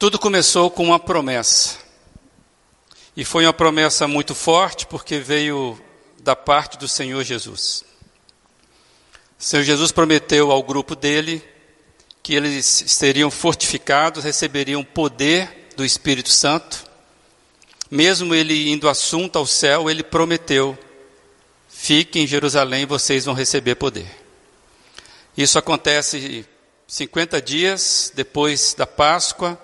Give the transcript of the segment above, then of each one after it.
Tudo começou com uma promessa. E foi uma promessa muito forte, porque veio da parte do Senhor Jesus. O Senhor Jesus prometeu ao grupo dele que eles seriam fortificados, receberiam poder do Espírito Santo. Mesmo ele indo assunto ao céu, ele prometeu: fiquem em Jerusalém, vocês vão receber poder. Isso acontece 50 dias depois da Páscoa,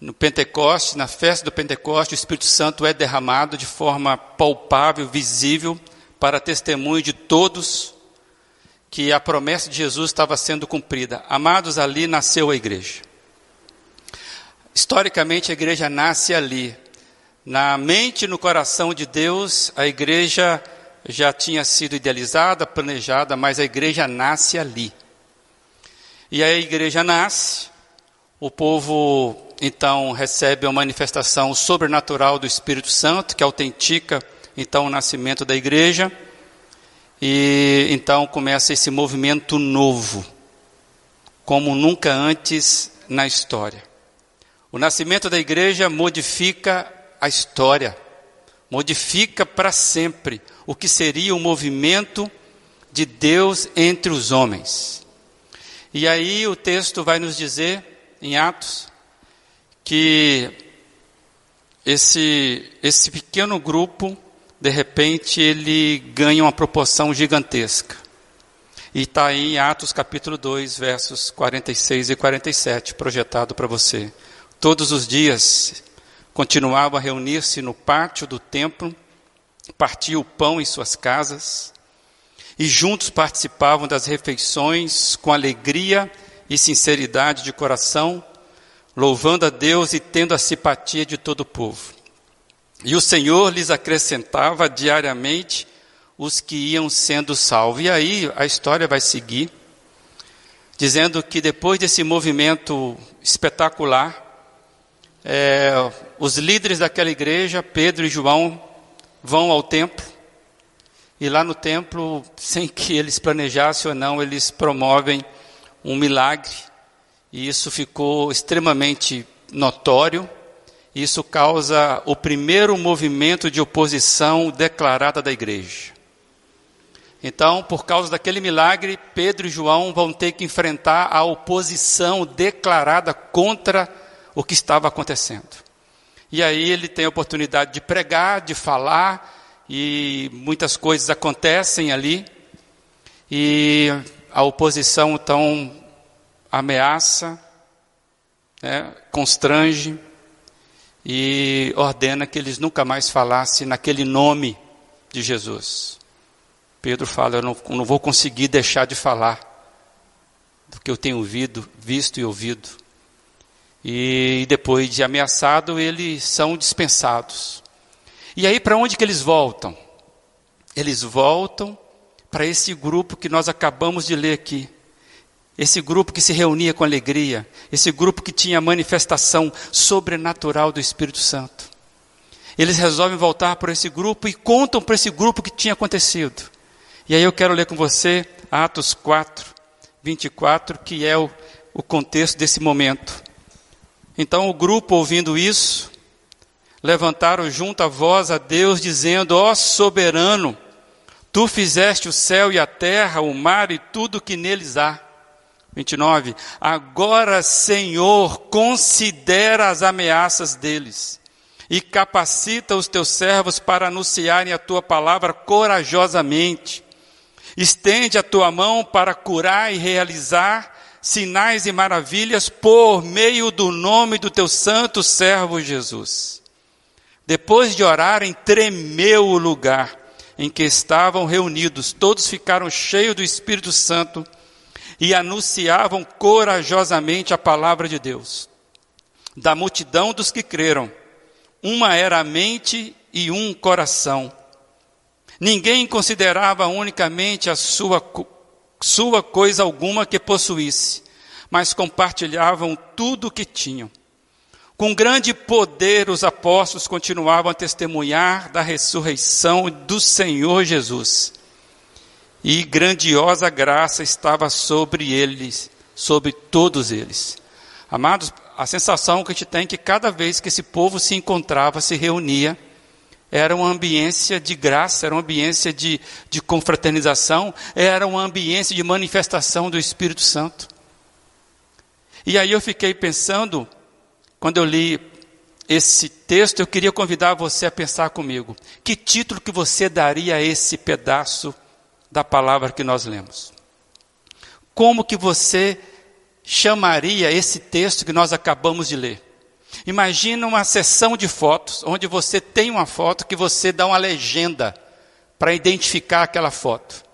no Pentecoste, na festa do Pentecoste, o Espírito Santo é derramado de forma palpável, visível, para testemunho de todos que a promessa de Jesus estava sendo cumprida. Amados, ali nasceu a igreja. Historicamente, a igreja nasce ali. Na mente e no coração de Deus, a igreja já tinha sido idealizada, planejada, mas a igreja nasce ali. E a igreja nasce, o povo então recebe uma manifestação sobrenatural do Espírito Santo, que autentica então o nascimento da igreja. E então começa esse movimento novo, como nunca antes na história. O nascimento da igreja modifica a história, modifica para sempre o que seria o movimento de Deus entre os homens. E aí o texto vai nos dizer, em Atos, que esse, esse pequeno grupo de repente ele ganha uma proporção gigantesca. E está aí em Atos capítulo 2, versos 46 e 47, projetado para você. Todos os dias continuavam a reunir-se no pátio do templo, partiam o pão em suas casas, e juntos participavam das refeições com alegria e sinceridade de coração, louvando a Deus e tendo a simpatia de todo o povo. E o Senhor lhes acrescentava diariamente os que iam sendo salvos. E aí a história vai seguir, dizendo que depois desse movimento espetacular, é, os líderes daquela igreja, Pedro e João, vão ao templo. E lá no templo, sem que eles planejassem ou não, eles promovem um milagre. E isso ficou extremamente notório. Isso causa o primeiro movimento de oposição declarada da igreja. Então, por causa daquele milagre, Pedro e João vão ter que enfrentar a oposição declarada contra o que estava acontecendo. E aí ele tem a oportunidade de pregar, de falar, e muitas coisas acontecem ali. E a oposição então ameaça, né, constrange, e ordena que eles nunca mais falassem naquele nome de Jesus. Pedro fala: Eu não, não vou conseguir deixar de falar do que eu tenho ouvido, visto e ouvido. E depois de ameaçado, eles são dispensados. E aí, para onde que eles voltam? Eles voltam para esse grupo que nós acabamos de ler aqui. Esse grupo que se reunia com alegria, esse grupo que tinha manifestação sobrenatural do Espírito Santo. Eles resolvem voltar para esse grupo e contam para esse grupo o que tinha acontecido. E aí eu quero ler com você Atos 4, 24, que é o, o contexto desse momento. Então o grupo, ouvindo isso, levantaram junto a voz a Deus, dizendo: Ó soberano, tu fizeste o céu e a terra, o mar e tudo que neles há 29. Agora, Senhor, considera as ameaças deles e capacita os teus servos para anunciarem a tua palavra corajosamente. Estende a tua mão para curar e realizar sinais e maravilhas por meio do nome do teu santo servo Jesus. Depois de orarem, tremeu o lugar em que estavam reunidos. Todos ficaram cheios do Espírito Santo e anunciavam corajosamente a palavra de Deus. Da multidão dos que creram, uma era a mente e um coração. Ninguém considerava unicamente a sua, sua coisa alguma que possuísse, mas compartilhavam tudo o que tinham. Com grande poder, os apóstolos continuavam a testemunhar da ressurreição do Senhor Jesus e grandiosa graça estava sobre eles, sobre todos eles. Amados, a sensação que a gente tem que cada vez que esse povo se encontrava, se reunia, era uma ambiência de graça, era uma ambiência de, de confraternização, era uma ambiência de manifestação do Espírito Santo. E aí eu fiquei pensando, quando eu li esse texto, eu queria convidar você a pensar comigo. Que título que você daria a esse pedaço da palavra que nós lemos? Como que você chamaria esse texto que nós acabamos de ler? Imagina uma sessão de fotos, onde você tem uma foto que você dá uma legenda para identificar aquela foto.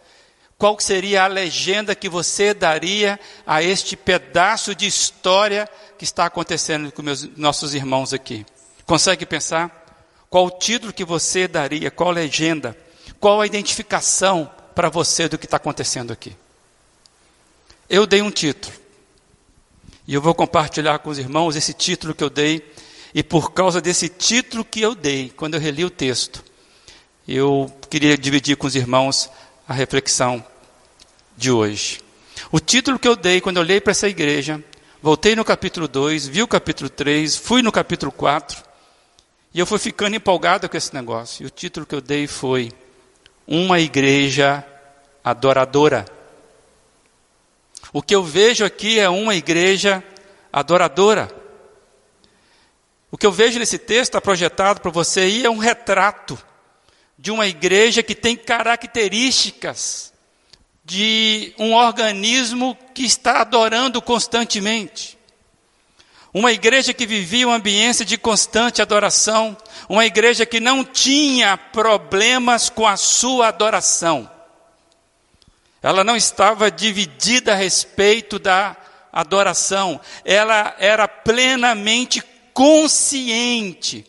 Qual seria a legenda que você daria a este pedaço de história que está acontecendo com meus, nossos irmãos aqui? Consegue pensar? Qual o título que você daria? Qual legenda? Qual a identificação para você do que está acontecendo aqui? Eu dei um título. E eu vou compartilhar com os irmãos esse título que eu dei. E por causa desse título que eu dei, quando eu reli o texto, eu queria dividir com os irmãos a reflexão de hoje. O título que eu dei quando eu olhei para essa igreja, voltei no capítulo 2, vi o capítulo 3, fui no capítulo 4, e eu fui ficando empolgado com esse negócio. E o título que eu dei foi Uma Igreja Adoradora. O que eu vejo aqui é uma igreja adoradora. O que eu vejo nesse texto está projetado para você aí é um retrato de uma igreja que tem características de um organismo que está adorando constantemente. Uma igreja que vivia uma ambiência de constante adoração, uma igreja que não tinha problemas com a sua adoração. Ela não estava dividida a respeito da adoração, ela era plenamente consciente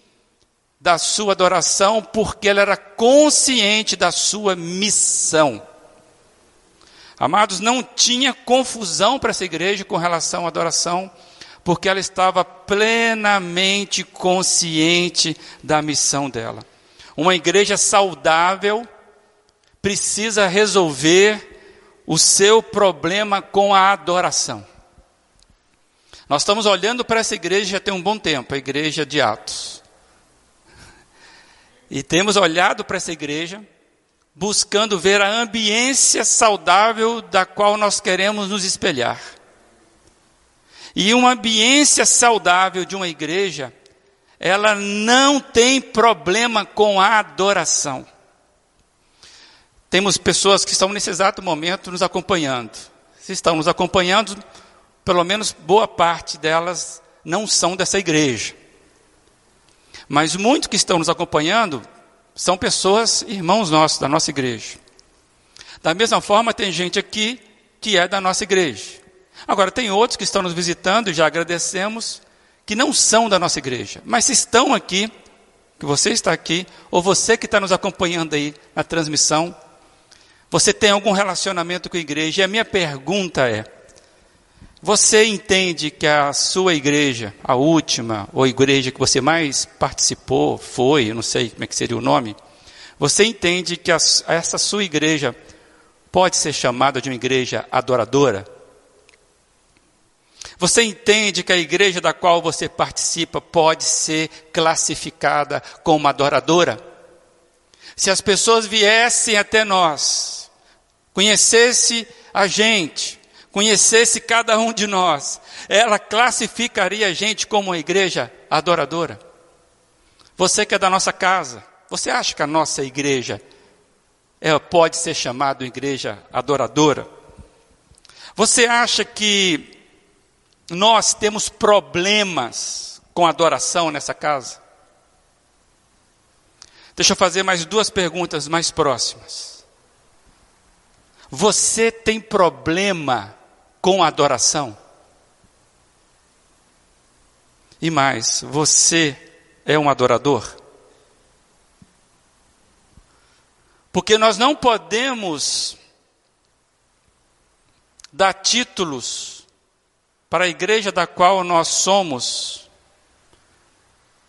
da sua adoração, porque ela era consciente da sua missão. Amados, não tinha confusão para essa igreja com relação à adoração, porque ela estava plenamente consciente da missão dela. Uma igreja saudável precisa resolver o seu problema com a adoração. Nós estamos olhando para essa igreja já tem um bom tempo, a igreja de Atos. E temos olhado para essa igreja, buscando ver a ambiência saudável da qual nós queremos nos espelhar. E uma ambiência saudável de uma igreja, ela não tem problema com a adoração. Temos pessoas que estão nesse exato momento nos acompanhando. Se estão nos acompanhando, pelo menos boa parte delas não são dessa igreja. Mas muitos que estão nos acompanhando são pessoas, irmãos nossos, da nossa igreja. Da mesma forma, tem gente aqui que é da nossa igreja. Agora, tem outros que estão nos visitando, e já agradecemos, que não são da nossa igreja. Mas se estão aqui, que você está aqui, ou você que está nos acompanhando aí na transmissão, você tem algum relacionamento com a igreja? E a minha pergunta é: você entende que a sua igreja, a última, ou a igreja que você mais participou, foi, não sei como é que seria o nome, você entende que a, essa sua igreja pode ser chamada de uma igreja adoradora? Você entende que a igreja da qual você participa pode ser classificada como adoradora? Se as pessoas viessem até nós conhecesse a gente, conhecesse cada um de nós, ela classificaria a gente como uma igreja adoradora. Você que é da nossa casa, você acha que a nossa igreja é, pode ser chamada igreja adoradora? Você acha que nós temos problemas com adoração nessa casa? Deixa eu fazer mais duas perguntas mais próximas. Você tem problema com adoração? E mais, você é um adorador? Porque nós não podemos dar títulos para a igreja da qual nós somos,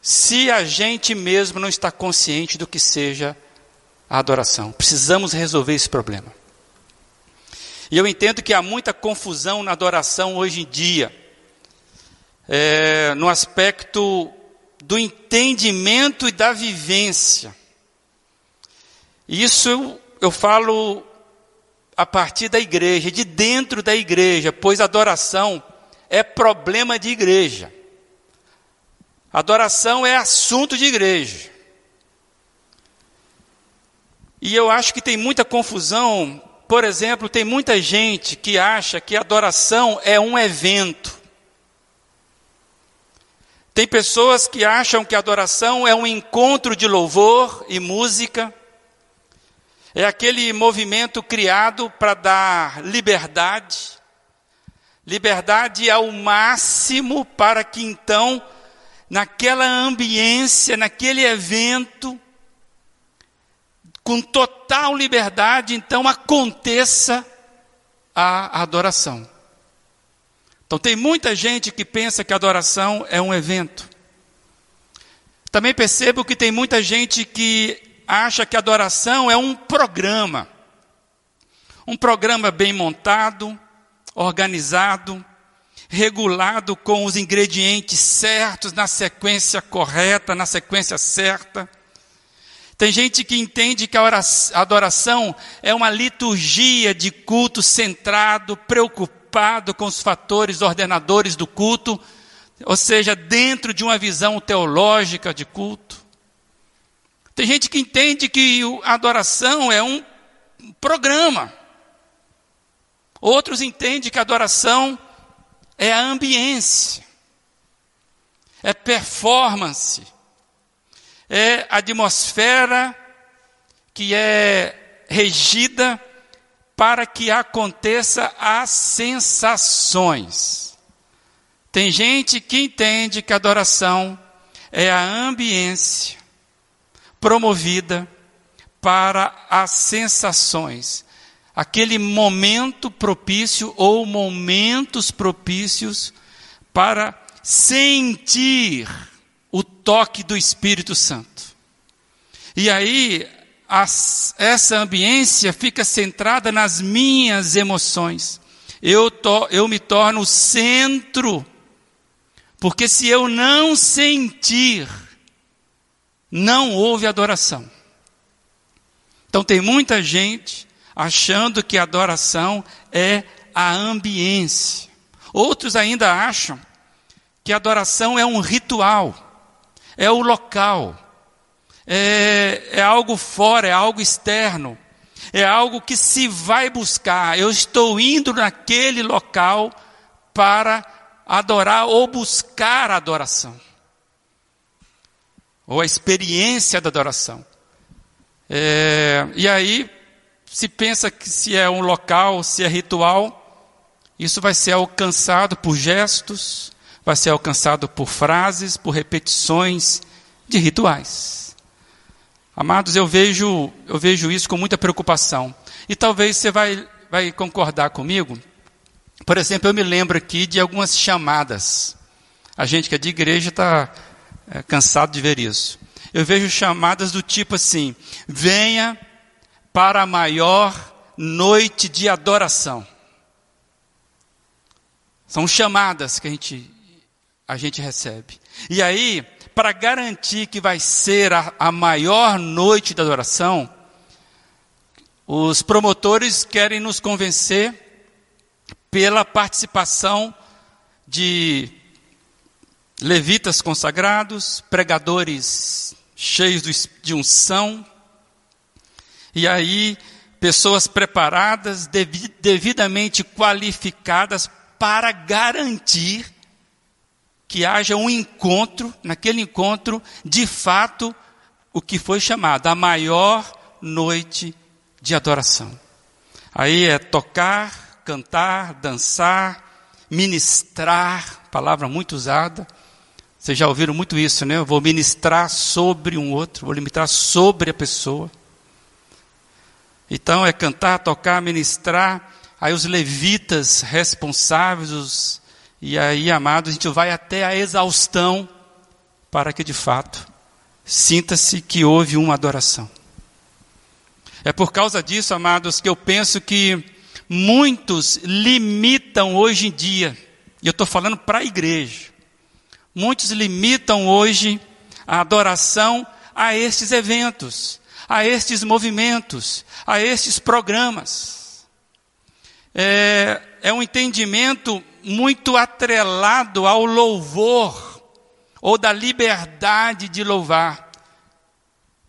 se a gente mesmo não está consciente do que seja a adoração. Precisamos resolver esse problema. E eu entendo que há muita confusão na adoração hoje em dia. é, no aspecto do entendimento e da vivência. Isso eu, eu falo a partir da igreja, de dentro da igreja, pois adoração é problema de igreja. Adoração é assunto de igreja. E eu acho que tem muita confusão. Por exemplo, tem muita gente que acha que adoração é um evento. Tem pessoas que acham que adoração é um encontro de louvor e música. É aquele movimento criado para dar liberdade, liberdade ao máximo para que então, naquela ambiência, naquele evento, com total liberdade, então aconteça a adoração. Então tem muita gente que pensa que a adoração é um evento. Também percebo que tem muita gente que acha que a adoração é um programa. Um programa bem montado, organizado, regulado com os ingredientes certos, na sequência correta, na sequência certa. Tem gente que entende que a adoração é uma liturgia de culto centrado, preocupado com os fatores ordenadores do culto, ou seja, dentro de uma visão teológica de culto. Tem gente que entende que a adoração é um programa. Outros entendem que adoração é a ambiência, é performance é a atmosfera que é regida para que aconteça as sensações. Tem gente que entende que adoração é a ambiência promovida para as sensações. Aquele momento propício ou momentos propícios para sentir o toque do Espírito Santo. E aí, as, essa ambiência fica centrada nas minhas emoções. Eu, to, eu me torno o centro, porque se eu não sentir, não houve adoração. Então tem muita gente achando que a adoração é a ambiência. Outros ainda acham que a adoração é um ritual é o local, é, é algo fora, é algo externo, é algo que se vai buscar. Eu estou indo naquele local para adorar ou buscar a adoração, ou a experiência da adoração. É, e aí, se pensa que se é um local, se é ritual, isso vai ser alcançado por gestos, vai ser alcançado por frases, por repetições de rituais. Amados, eu vejo, eu vejo isso com muita preocupação. E talvez você vai, vai concordar comigo. Por exemplo, eu me lembro aqui de algumas chamadas. A gente que é de igreja está é, cansado de ver isso. Eu vejo chamadas do tipo assim: venha para a maior noite de adoração. São chamadas que a gente a gente recebe. E aí, para garantir que vai ser a, a maior noite da adoração, os promotores querem nos convencer pela participação de levitas consagrados, pregadores cheios de unção, e aí pessoas preparadas, devidamente qualificadas para garantir que haja um encontro, naquele encontro, de fato, o que foi chamado a maior noite de adoração. Aí é tocar, cantar, dançar, ministrar, palavra muito usada. Vocês já ouviram muito isso, né? Eu vou ministrar sobre um outro, vou ministrar sobre a pessoa. Então é cantar, tocar, ministrar. Aí os levitas responsáveis, os e aí, amados, a gente vai até a exaustão para que de fato sinta-se que houve uma adoração. É por causa disso, amados, que eu penso que muitos limitam hoje em dia, e eu estou falando para a igreja, Muitos limitam hoje a adoração a estes eventos, a estes movimentos, a estes programas. É, é um entendimento muito atrelado ao louvor ou da liberdade de louvar.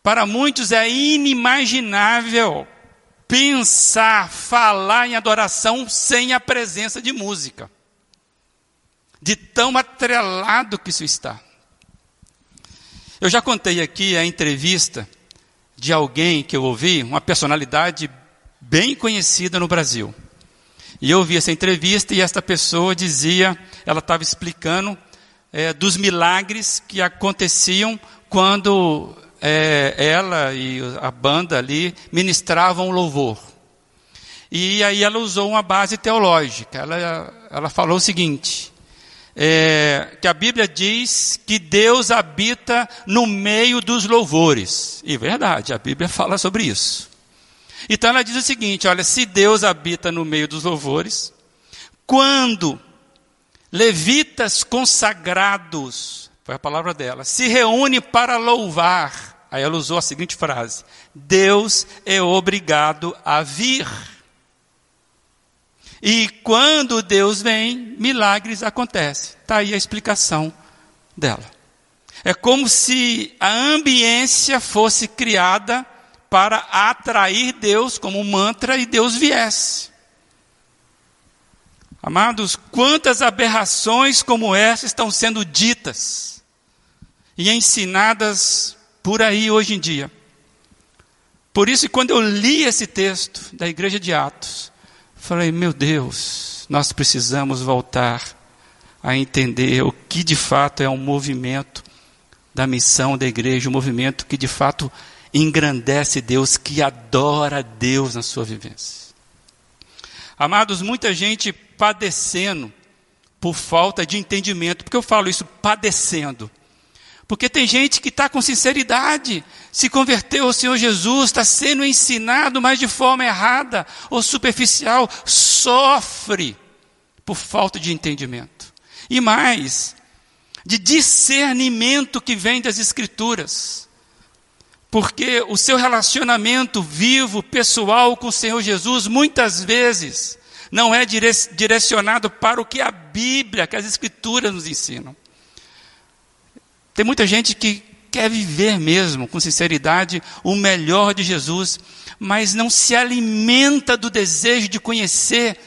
Para muitos é inimaginável pensar, falar em adoração sem a presença de música. De tão atrelado que isso está. Eu já contei aqui a entrevista de alguém que eu ouvi, uma personalidade bem conhecida no Brasil. E eu ouvi essa entrevista e esta pessoa dizia, ela estava explicando é, dos milagres que aconteciam quando é, ela e a banda ali ministravam louvor. E aí ela usou uma base teológica. Ela, ela falou o seguinte: é, que a Bíblia diz que Deus habita no meio dos louvores. E verdade, a Bíblia fala sobre isso. Então ela diz o seguinte: olha, se Deus habita no meio dos louvores, quando levitas consagrados, foi a palavra dela, se reúne para louvar, Aí ela usou a seguinte frase: Deus é obrigado a vir. E quando Deus vem, milagres acontecem. Está aí a explicação dela. É como se a ambiência fosse criada para atrair Deus como um mantra e Deus viesse. Amados, quantas aberrações como essa estão sendo ditas e ensinadas por aí hoje em dia. Por isso, quando eu li esse texto da igreja de Atos, falei: meu Deus, nós precisamos voltar a entender o que de fato é um movimento da missão da igreja, um movimento que de fato engrandece Deus, que adora Deus na sua vivência. Amados, muita gente padecendo por falta de entendimento, porque eu falo isso padecendo. Porque tem gente que está com sinceridade, se converteu ao Senhor Jesus, está sendo ensinado, mas de forma errada ou superficial, sofre por falta de entendimento. E mais, de discernimento que vem das Escrituras. Porque o seu relacionamento vivo, pessoal com o Senhor Jesus, muitas vezes, não é direcionado para o que a Bíblia, que as Escrituras nos ensinam. Tem muita gente que quer viver mesmo, com sinceridade, o melhor de Jesus, mas não se alimenta do desejo de conhecer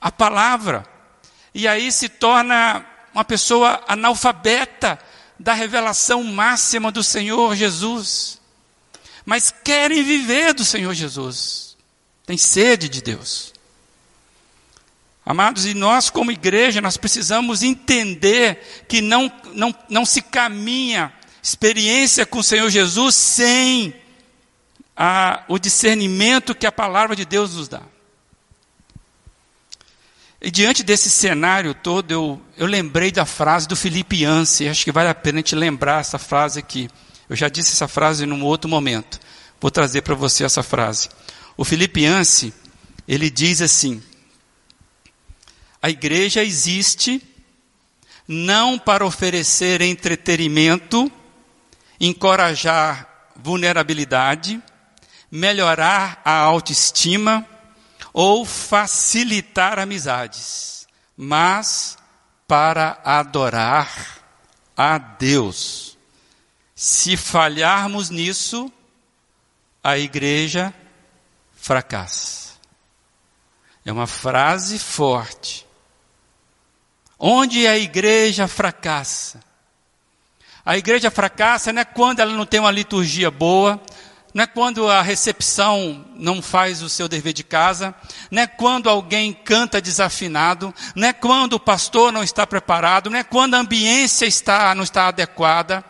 a palavra. E aí se torna uma pessoa analfabeta da revelação máxima do Senhor Jesus. Mas querem viver do Senhor Jesus. Tem sede de Deus. Amados, e nós como igreja, nós precisamos entender que não, não, não se caminha experiência com o Senhor Jesus sem a, o discernimento que a palavra de Deus nos dá. E diante desse cenário todo, eu, eu lembrei da frase do Felipe Yancey, acho que vale a pena gente lembrar essa frase aqui. Eu já disse essa frase num outro momento. Vou trazer para você essa frase. O Felipe Yancey, ele diz assim: a igreja existe não para oferecer entretenimento, encorajar vulnerabilidade, melhorar a autoestima ou facilitar amizades, mas para adorar a Deus. Se falharmos nisso, a igreja fracassa. É uma frase forte Onde a igreja fracassa? A igreja fracassa não é quando ela não tem uma liturgia boa, não é quando a recepção não faz o seu dever de casa, não é quando alguém canta desafinado, não é quando o pastor não está preparado, não é quando a ambiência está, não está adequada.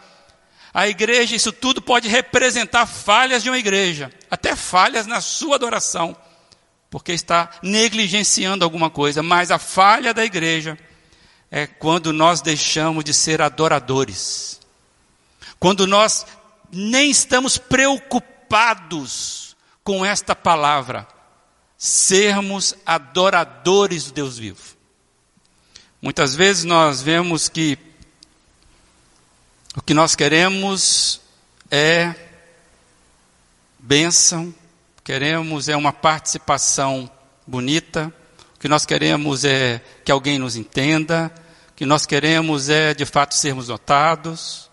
A igreja, isso tudo pode representar falhas de uma igreja, até falhas na sua adoração, porque está negligenciando alguma coisa, mas a falha da igreja é quando nós deixamos de ser adoradores. Quando nós nem estamos preocupados com esta palavra, sermos adoradores do Deus vivo. Muitas vezes nós vemos que O que nós queremos é bênção, queremos é uma participação bonita, o que nós queremos é que alguém nos entenda, o que nós queremos é de fato sermos notados.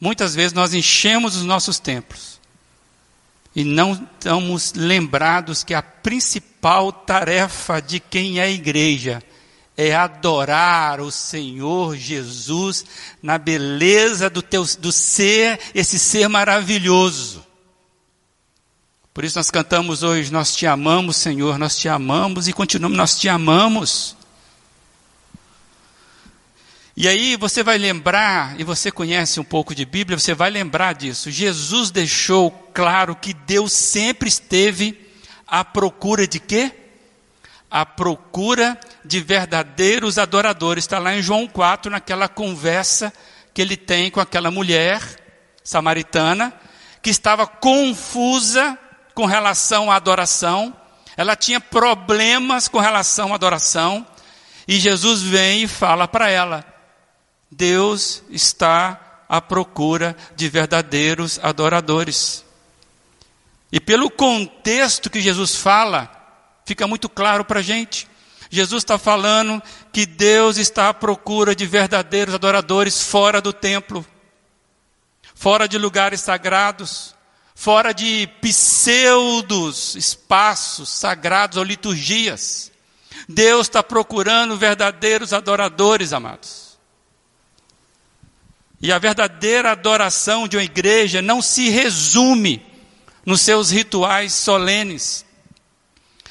Muitas vezes nós enchemos os nossos templos e não estamos lembrados que a principal tarefa de quem é igreja é adorar o Senhor Jesus na beleza do, teu, do ser, esse ser maravilhoso. Por isso nós cantamos hoje, nós te amamos, Senhor, nós te amamos e continuamos, nós te amamos. E aí você vai lembrar, e você conhece um pouco de Bíblia, você vai lembrar disso. Jesus deixou claro que Deus sempre esteve à procura de quê? À procura de verdadeiros adoradores. Está lá em João 4, naquela conversa que ele tem com aquela mulher samaritana, que estava confusa com relação à adoração, ela tinha problemas com relação à adoração, e Jesus vem e fala para ela: Deus está à procura de verdadeiros adoradores. E pelo contexto que Jesus fala, fica muito claro para a gente. Jesus está falando que Deus está à procura de verdadeiros adoradores fora do templo, fora de lugares sagrados, fora de pseudos espaços sagrados ou liturgias. Deus está procurando verdadeiros adoradores, amados. E a verdadeira adoração de uma igreja não se resume nos seus rituais solenes.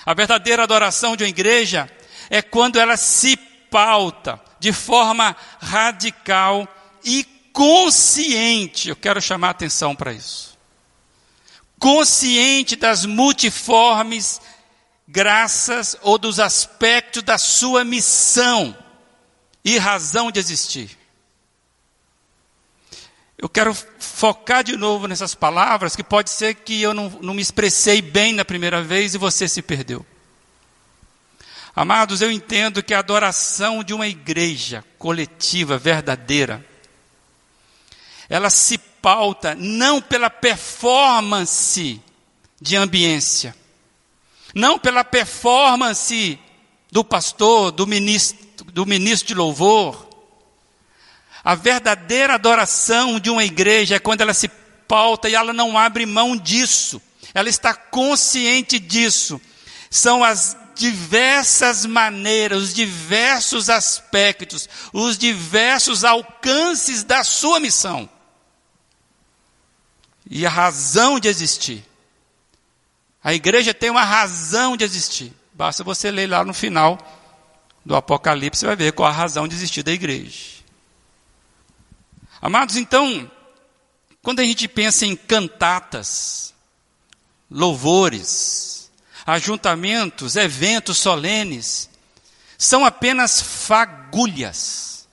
A verdadeira adoração de uma igreja é quando ela se pauta de forma radical e consciente. Eu quero chamar a atenção para isso consciente das multiformes graças ou dos aspectos da sua missão e razão de existir. Eu quero focar de novo nessas palavras, que pode ser que eu não, não me expressei bem na primeira vez e você se perdeu. Amados, eu entendo que a adoração de uma igreja coletiva, verdadeira, ela se pauta não pela performance de ambiência, não pela performance do pastor, do ministro, do ministro de louvor. A verdadeira adoração de uma igreja é quando ela se pauta e ela não abre mão disso. Ela está consciente disso. São as diversas maneiras, os diversos aspectos, os diversos alcances da sua missão e a razão de existir. A igreja tem uma razão de existir. Basta você ler lá no final do Apocalipse, você vai ver qual a razão de existir da igreja. Amados, então, quando a gente pensa em cantatas, louvores, ajuntamentos, eventos solenes, são apenas fagulhas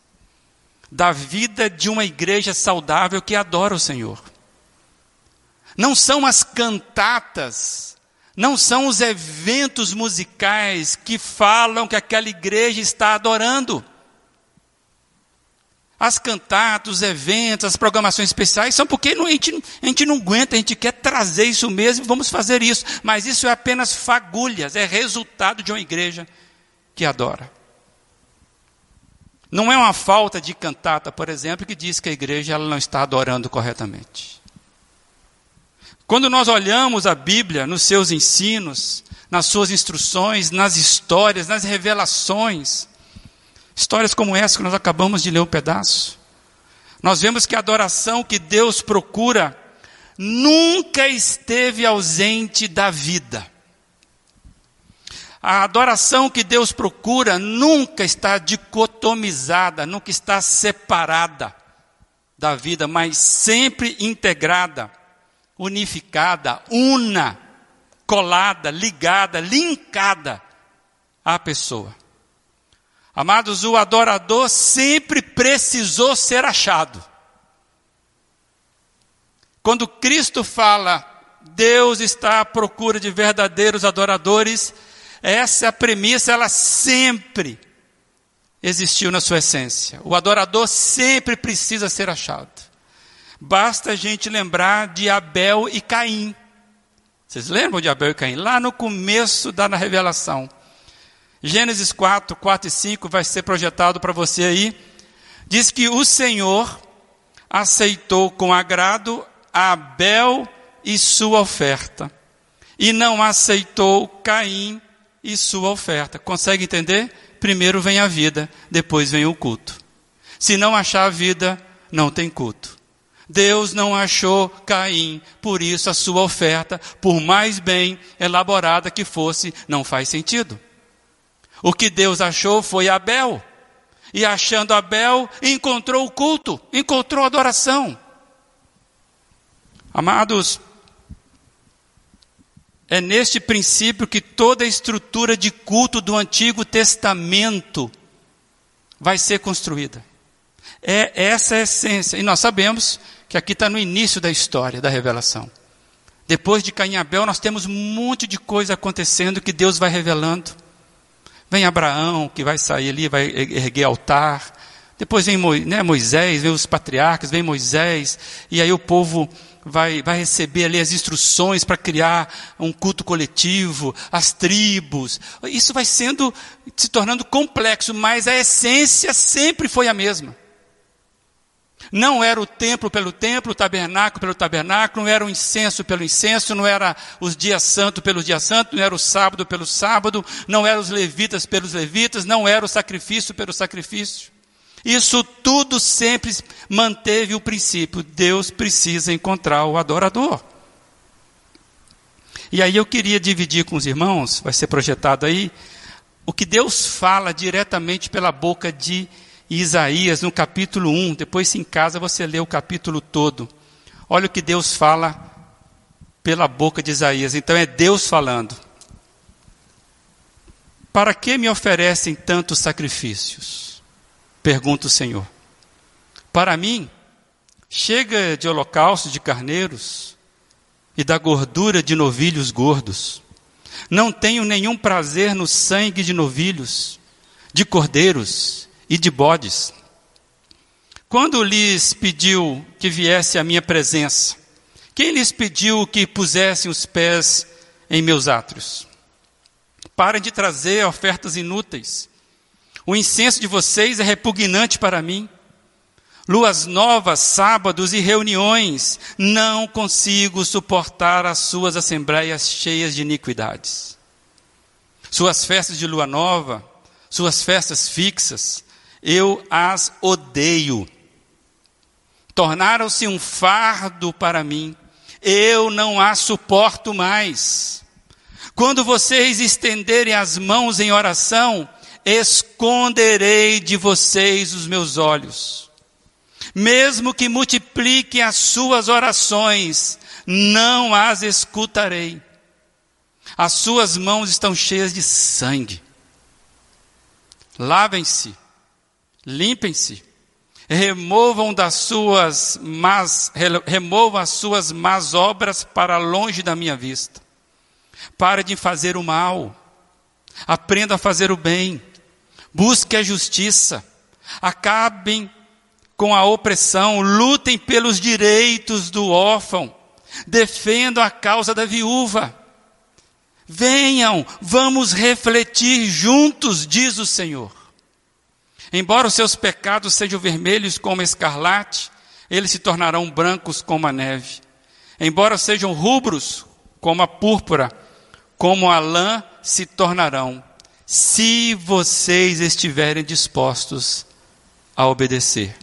da vida de uma igreja saudável que adora o Senhor. Não são as cantatas, não são os eventos musicais que falam que aquela igreja está adorando. As cantatas, os eventos, as programações especiais são porque a, gente, a gente não aguenta, a gente quer trazer isso mesmo vamos fazer isso. Mas isso é apenas fagulhas, é resultado de uma igreja que adora. Não é uma falta de cantata, por exemplo, que diz que a igreja ela não está adorando corretamente. Quando nós olhamos a Bíblia nos seus ensinos, nas suas instruções, nas histórias, nas revelações, histórias como essa que nós acabamos de ler um pedaço, nós vemos que a adoração que Deus procura nunca esteve ausente da vida. A adoração que Deus procura nunca está dicotomizada, nunca está separada da vida, mas sempre integrada unificada, una, colada, ligada, linkada à pessoa. Amados, o adorador sempre precisou ser achado. Quando Cristo fala, Deus está à procura de verdadeiros adoradores, essa premissa, ela sempre existiu na sua essência. O adorador sempre precisa ser achado. Basta a gente lembrar de Abel e Caim. Vocês lembram de Abel e Caim? Lá no começo da revelação. Gênesis 4, 4 e 5 vai ser projetado para você aí. Diz que o Senhor aceitou com agrado Abel e sua oferta, e não aceitou Caim e sua oferta. Consegue entender? Primeiro vem a vida, depois vem o culto. Se não achar a vida, não tem culto. Deus não achou Caim, por isso a sua oferta, por mais bem elaborada que fosse, não faz sentido. O que Deus achou foi Abel. E achando Abel, encontrou o culto, encontrou a adoração. Amados, é neste princípio que toda a estrutura de culto do Antigo Testamento vai ser construída. É essa a essência. E nós sabemos que aqui está no início da história, da revelação. Depois de Caim e Abel, nós temos um monte de coisa acontecendo que Deus vai revelando. Vem Abraão, que vai sair ali, vai erguer altar. Depois vem né, Moisés, vem os patriarcas, vem Moisés, e aí o povo vai, vai receber ali as instruções para criar um culto coletivo, as tribos. Isso vai sendo, se tornando complexo, mas a essência sempre foi a mesma. Não era o templo pelo templo, o tabernáculo pelo tabernáculo, não era o incenso pelo incenso, não era os dias santos pelo dia santo, não era o sábado pelo sábado, não era os levitas pelos levitas, não era o sacrifício pelo sacrifício. Isso tudo sempre manteve o princípio: Deus precisa encontrar o adorador. E aí eu queria dividir com os irmãos, vai ser projetado aí, o que Deus fala diretamente pela boca de Isaías, no capítulo 1. Depois, se em casa, você lê o capítulo todo. Olha o que Deus fala pela boca de Isaías. Então, é Deus falando. Para que me oferecem tantos sacrifícios? Pergunta o Senhor. Para mim, chega de holocausto de carneiros e da gordura de novilhos gordos. Não tenho nenhum prazer no sangue de novilhos, de cordeiros e de bodes. Quando lhes pediu que viesse à minha presença, quem lhes pediu que pusessem os pés em meus átrios? Parem de trazer ofertas inúteis. O incenso de vocês é repugnante para mim. Luas novas, sábados e reuniões, não consigo suportar as suas assembleias cheias de iniquidades. Suas festas de lua nova, suas festas fixas, eu as odeio. Tornaram-se um fardo para mim, eu não as suporto mais. Quando vocês estenderem as mãos em oração, esconderei de vocês os meus olhos. Mesmo que multipliquem as suas orações, não as escutarei. As suas mãos estão cheias de sangue. Lavem-se limpem-se, removam das suas más, removam as suas más obras para longe da minha vista. Pare de fazer o mal, aprenda a fazer o bem, busque a justiça, acabem com a opressão, lutem pelos direitos do órfão, defendam a causa da viúva. Venham, vamos refletir juntos, diz o Senhor. Embora os seus pecados sejam vermelhos como escarlate, eles se tornarão brancos como a neve. Embora sejam rubros como a púrpura, como a lã se tornarão, se vocês estiverem dispostos a obedecer.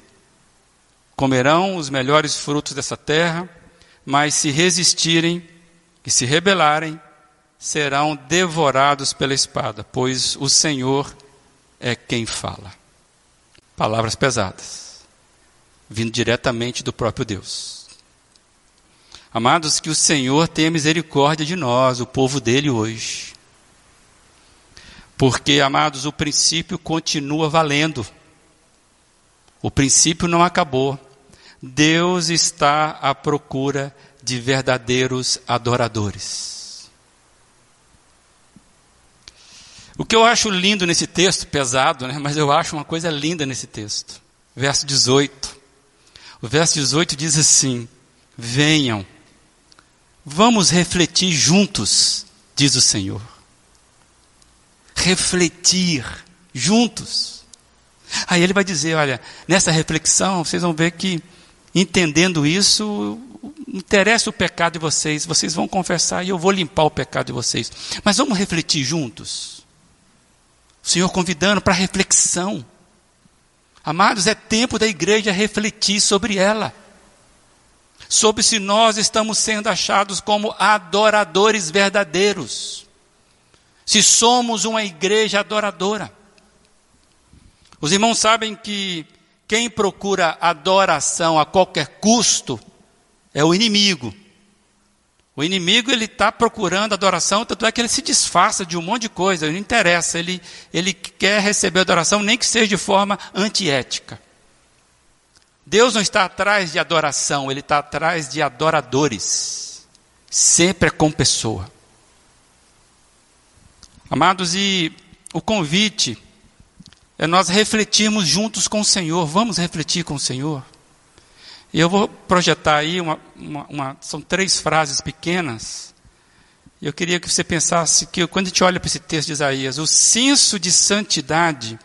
Comerão os melhores frutos dessa terra, mas se resistirem e se rebelarem, serão devorados pela espada, pois o Senhor é quem fala. Palavras pesadas, vindo diretamente do próprio Deus. Amados, que o Senhor tenha misericórdia de nós, o povo dele hoje. Porque, amados, o princípio continua valendo. O princípio não acabou. Deus está à procura de verdadeiros adoradores. O que eu acho lindo nesse texto, pesado, né, mas eu acho uma coisa linda nesse texto. Verso 18. O verso 18 diz assim: Venham, vamos refletir juntos, diz o Senhor. Refletir juntos. Aí ele vai dizer: olha, nessa reflexão, vocês vão ver que, entendendo isso, interessa o pecado de vocês, vocês vão confessar e eu vou limpar o pecado de vocês. Mas vamos refletir juntos. O Senhor convidando para reflexão. Amados, é tempo da igreja refletir sobre ela. Sobre se nós estamos sendo achados como adoradores verdadeiros. Se somos uma igreja adoradora. Os irmãos sabem que quem procura adoração a qualquer custo é o inimigo. O inimigo ele está procurando adoração, tanto é que ele se disfarça de um monte de coisa, não interessa, ele, ele quer receber adoração, nem que seja de forma antiética. Deus não está atrás de adoração, ele está atrás de adoradores. Sempre é com pessoa. Amados, e o convite é nós refletirmos juntos com o Senhor. Vamos refletir com o Senhor? E eu vou projetar aí, uma, uma, uma, são três frases pequenas. Eu queria que você pensasse que quando a gente olha para esse texto de Isaías, o senso de santidade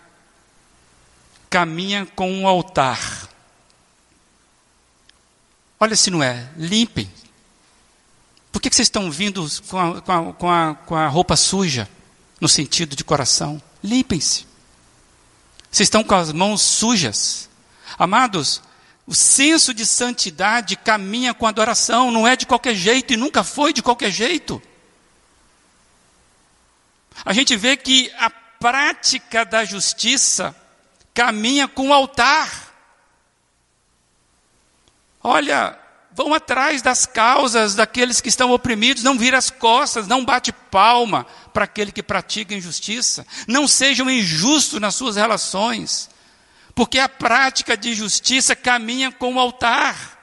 caminha com um altar. Olha se não é, limpem. Por que, que vocês estão vindo com a, com, com, a, com a roupa suja, no sentido de coração? Limpem-se. Vocês estão com as mãos sujas. Amados, o senso de santidade caminha com adoração, não é de qualquer jeito e nunca foi de qualquer jeito. A gente vê que a prática da justiça caminha com o altar. Olha, vão atrás das causas daqueles que estão oprimidos, não vira as costas, não bate palma para aquele que pratica injustiça, não sejam injustos nas suas relações porque a prática de justiça caminha com o altar.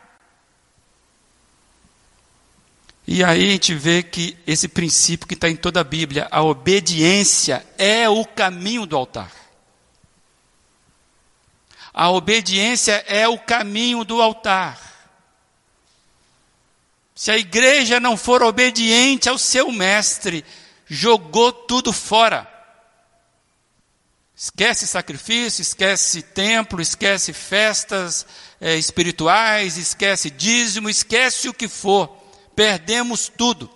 E aí a gente vê que esse princípio que está em toda a Bíblia, a obediência é o caminho do altar. A obediência é o caminho do altar. Se a igreja não for obediente ao seu mestre, jogou tudo fora. Esquece sacrifício, esquece templo, esquece festas é, espirituais, esquece dízimo, esquece o que for. Perdemos tudo.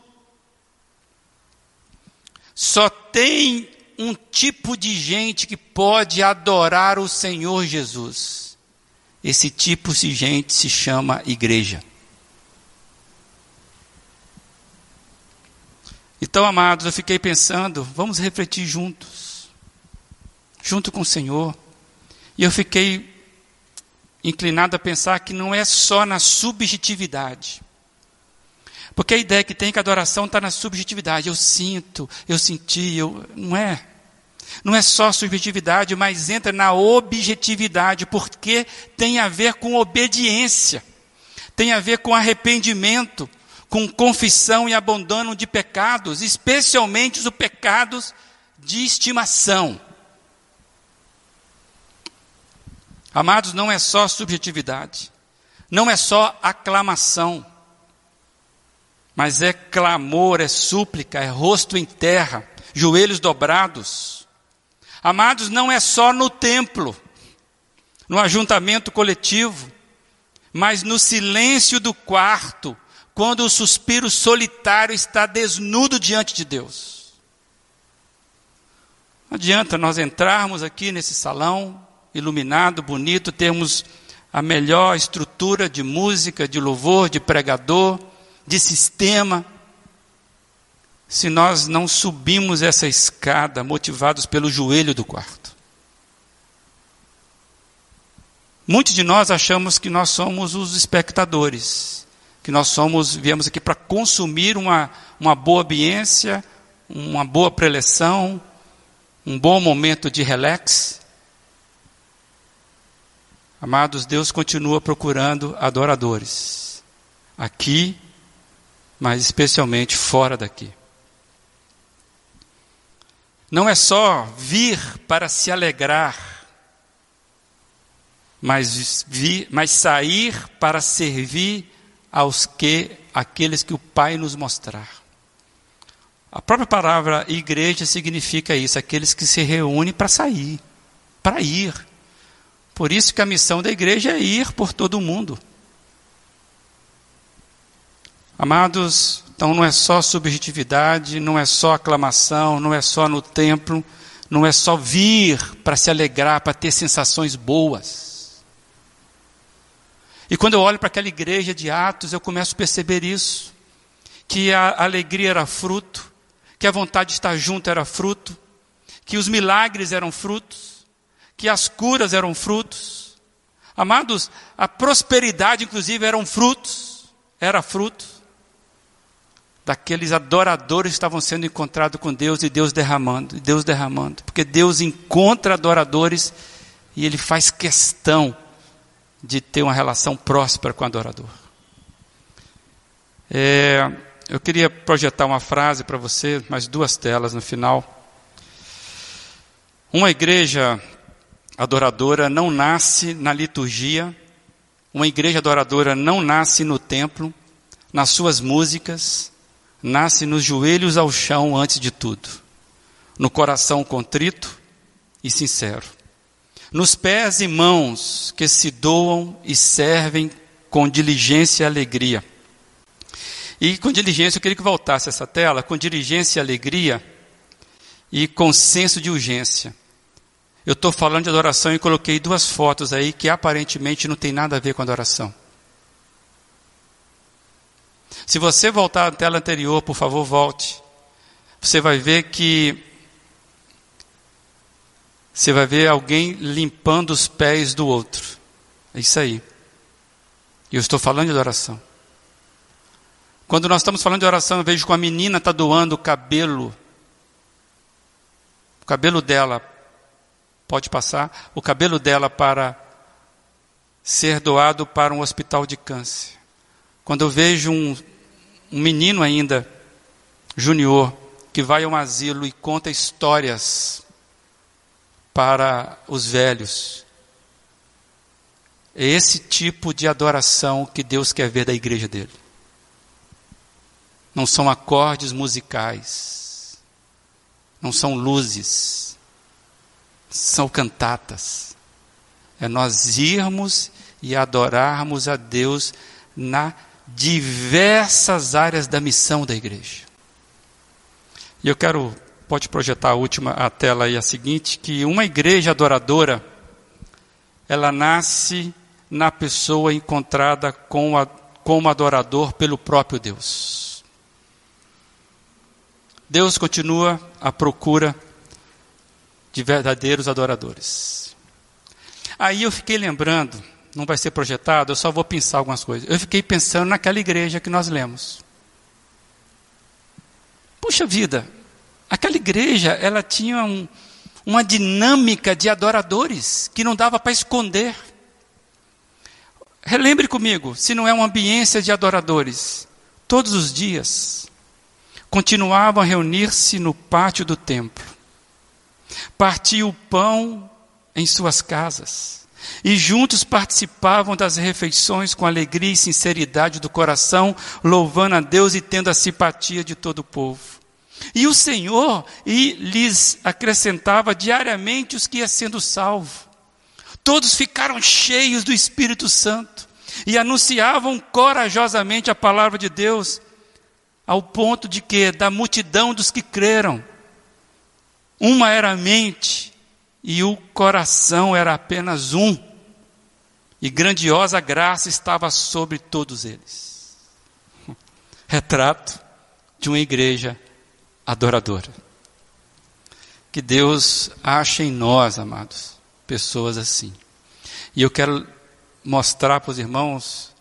Só tem um tipo de gente que pode adorar o Senhor Jesus. Esse tipo de gente se chama igreja. Então, amados, eu fiquei pensando, vamos refletir juntos junto com o Senhor. E eu fiquei inclinado a pensar que não é só na subjetividade. Porque a ideia que tem é que a adoração está na subjetividade. Eu sinto, eu senti, eu. Não é. Não é só subjetividade, mas entra na objetividade, porque tem a ver com obediência, tem a ver com arrependimento, com confissão e abandono de pecados, especialmente os pecados de estimação. Amados, não é só subjetividade, não é só aclamação, mas é clamor, é súplica, é rosto em terra, joelhos dobrados. Amados, não é só no templo, no ajuntamento coletivo, mas no silêncio do quarto, quando o suspiro solitário está desnudo diante de Deus. Não adianta nós entrarmos aqui nesse salão, iluminado, bonito, termos a melhor estrutura de música, de louvor, de pregador, de sistema. Se nós não subimos essa escada motivados pelo joelho do quarto. Muitos de nós achamos que nós somos os espectadores, que nós somos, viemos aqui para consumir uma, uma boa ambiência, uma boa preleção, um bom momento de relax. Amados, Deus continua procurando adoradores. Aqui, mas especialmente fora daqui. Não é só vir para se alegrar. mas, vi, mas sair para servir aos que aqueles que o Pai nos mostrar. A própria palavra igreja significa isso, aqueles que se reúnem para sair, para ir. Por isso que a missão da igreja é ir por todo o mundo. Amados, então não é só subjetividade, não é só aclamação, não é só no templo, não é só vir para se alegrar, para ter sensações boas. E quando eu olho para aquela igreja de Atos, eu começo a perceber isso, que a alegria era fruto, que a vontade de estar junto era fruto, que os milagres eram frutos, que as curas eram frutos. Amados, a prosperidade, inclusive, eram frutos, era fruto daqueles adoradores que estavam sendo encontrados com Deus e Deus derramando, e Deus derramando, porque Deus encontra adoradores e Ele faz questão de ter uma relação próspera com o adorador. É, eu queria projetar uma frase para você, mais duas telas no final. Uma igreja adoradora não nasce na liturgia, uma igreja adoradora não nasce no templo, nas suas músicas, nasce nos joelhos ao chão antes de tudo, no coração contrito e sincero, nos pés e mãos que se doam e servem com diligência e alegria e com diligência, eu queria que voltasse essa tela, com diligência e alegria e com senso de urgência. Eu estou falando de adoração e coloquei duas fotos aí que aparentemente não tem nada a ver com adoração. Se você voltar à tela anterior, por favor, volte. Você vai ver que você vai ver alguém limpando os pés do outro. É isso aí. Eu estou falando de adoração. Quando nós estamos falando de oração, eu vejo que a menina está doando o cabelo. O cabelo dela, pode passar, o cabelo dela para ser doado para um hospital de câncer. Quando eu vejo um, um menino ainda, junior, que vai a um asilo e conta histórias para os velhos. É esse tipo de adoração que Deus quer ver da igreja dele não são acordes musicais, não são luzes, são cantatas. É nós irmos e adorarmos a Deus na diversas áreas da missão da igreja. E eu quero, pode projetar a última a tela aí a seguinte, que uma igreja adoradora ela nasce na pessoa encontrada com a, como adorador pelo próprio Deus. Deus continua à procura de verdadeiros adoradores. Aí eu fiquei lembrando, não vai ser projetado, eu só vou pensar algumas coisas. Eu fiquei pensando naquela igreja que nós lemos. Puxa vida, aquela igreja, ela tinha um, uma dinâmica de adoradores que não dava para esconder. Relembre comigo, se não é uma ambiência de adoradores, todos os dias, continuavam a reunir-se no pátio do templo. Partiam o pão em suas casas e juntos participavam das refeições com alegria e sinceridade do coração, louvando a Deus e tendo a simpatia de todo o povo. E o Senhor e lhes acrescentava diariamente os que iam sendo salvos. Todos ficaram cheios do Espírito Santo e anunciavam corajosamente a palavra de Deus ao ponto de que, da multidão dos que creram, uma era a mente e o coração era apenas um, e grandiosa graça estava sobre todos eles. Retrato de uma igreja adoradora. Que Deus ache em nós, amados, pessoas assim. E eu quero mostrar para os irmãos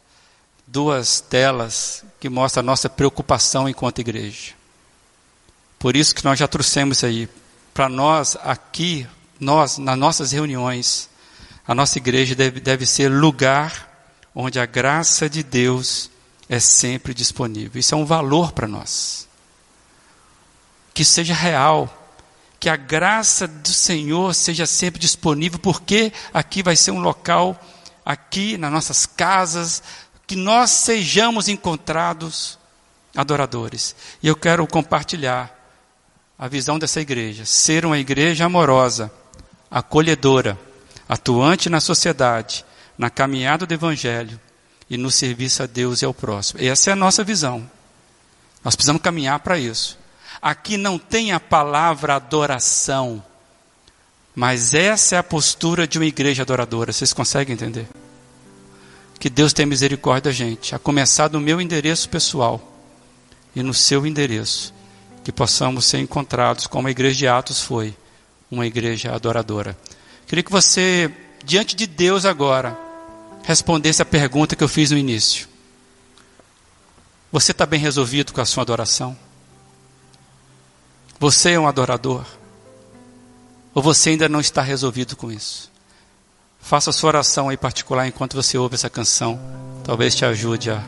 duas telas que mostram a nossa preocupação enquanto igreja. Por isso que nós já trouxemos aí. Para nós aqui, nós, nas nossas reuniões, a nossa igreja deve, deve ser lugar onde a graça de Deus é sempre disponível. Isso é um valor para nós. Que seja real, Que a graça do Senhor seja sempre disponível, porque aqui vai ser um local, aqui nas nossas casas, que nós sejamos encontrados adoradores. E eu quero compartilhar a visão dessa igreja: ser uma igreja amorosa, acolhedora, atuante na sociedade, na caminhada do Evangelho e no serviço a Deus e ao próximo. Essa é a nossa visão. Nós precisamos caminhar para isso. Aqui não tem a palavra adoração, mas essa é a postura de uma igreja adoradora. Vocês conseguem entender? Que Deus tenha misericórdia da gente, a começar do meu endereço pessoal e no seu endereço, que possamos ser encontrados como a igreja de Atos foi, uma igreja adoradora. Queria que você, diante de Deus agora, respondesse a pergunta que eu fiz no início. Você está bem resolvido com a sua adoração? Você é um adorador? Ou você ainda não está resolvido com isso? Faça a sua oração aí particular enquanto você ouve essa canção. Talvez te ajude a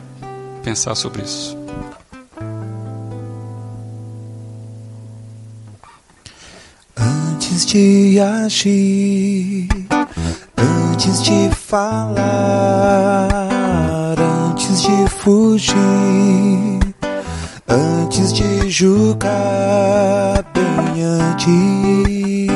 pensar sobre isso. Antes de agir, antes de falar, antes de fugir, antes de julgar, bem antes.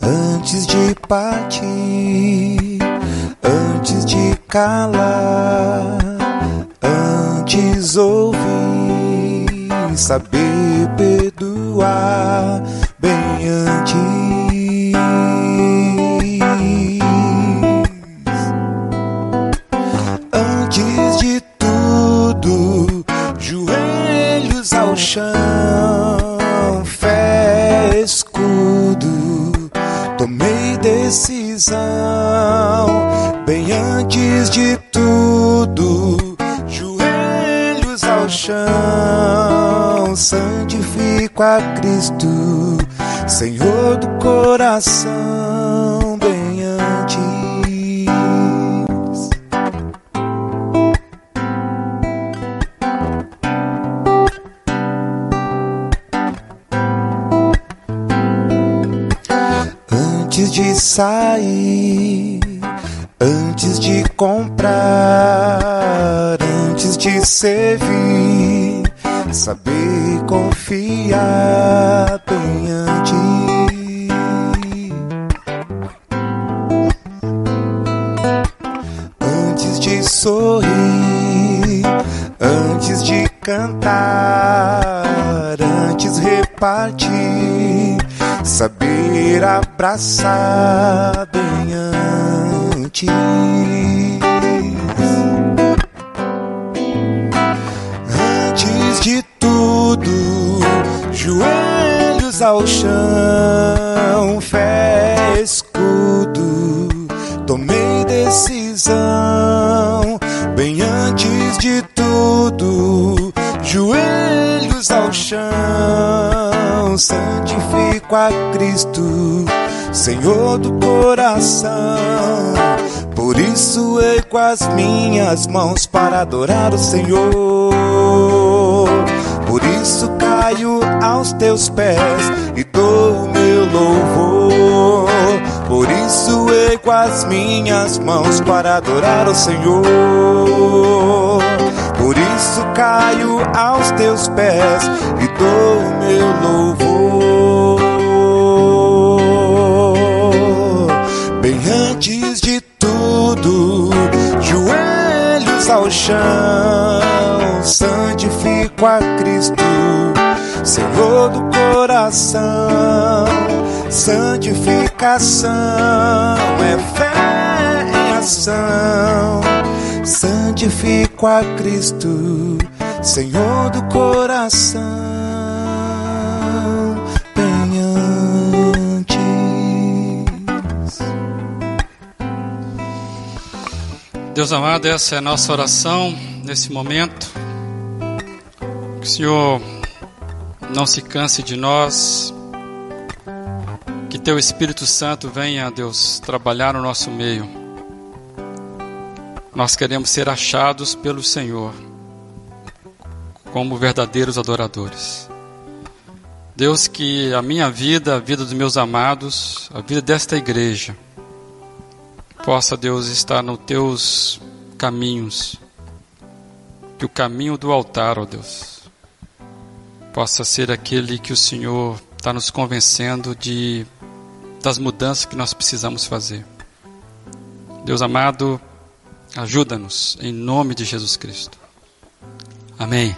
Antes de partir, antes de calar, saber Cristo, Senhor do coração, bem antes. Antes de sair, antes de comprar, antes de servir, saber confiar bem antes. Antes de sorrir, antes de cantar, antes repartir, saber abraçar bem antes. Joelhos ao chão, fé, escudo, tomei decisão. Bem antes de tudo, joelhos ao chão, santifico a Cristo, Senhor do coração. Por isso eu com as minhas mãos para adorar o Senhor. Por isso caio aos teus pés e dou o meu louvor. Por isso com as minhas mãos para adorar o Senhor. Por isso caio aos teus pés e dou o meu louvor. Bem antes de tudo, joelhos ao chão, santifico a Cristo, do coração. Santificação é fé em ação. Santifico a Cristo, Senhor do coração. Bem antes. Deus amado, essa é a nossa oração nesse momento. Que o Senhor não se canse de nós. Que Teu Espírito Santo venha, Deus, trabalhar no nosso meio. Nós queremos ser achados pelo Senhor. como verdadeiros adoradores. Deus, que a minha vida, a vida dos meus amados, a vida desta igreja, possa, Deus, estar nos teus caminhos. Que o caminho do altar, ó Deus, possa ser aquele que o Senhor está nos convencendo de das mudanças que nós precisamos fazer. Deus amado, ajuda-nos em nome de Jesus Cristo. Amém.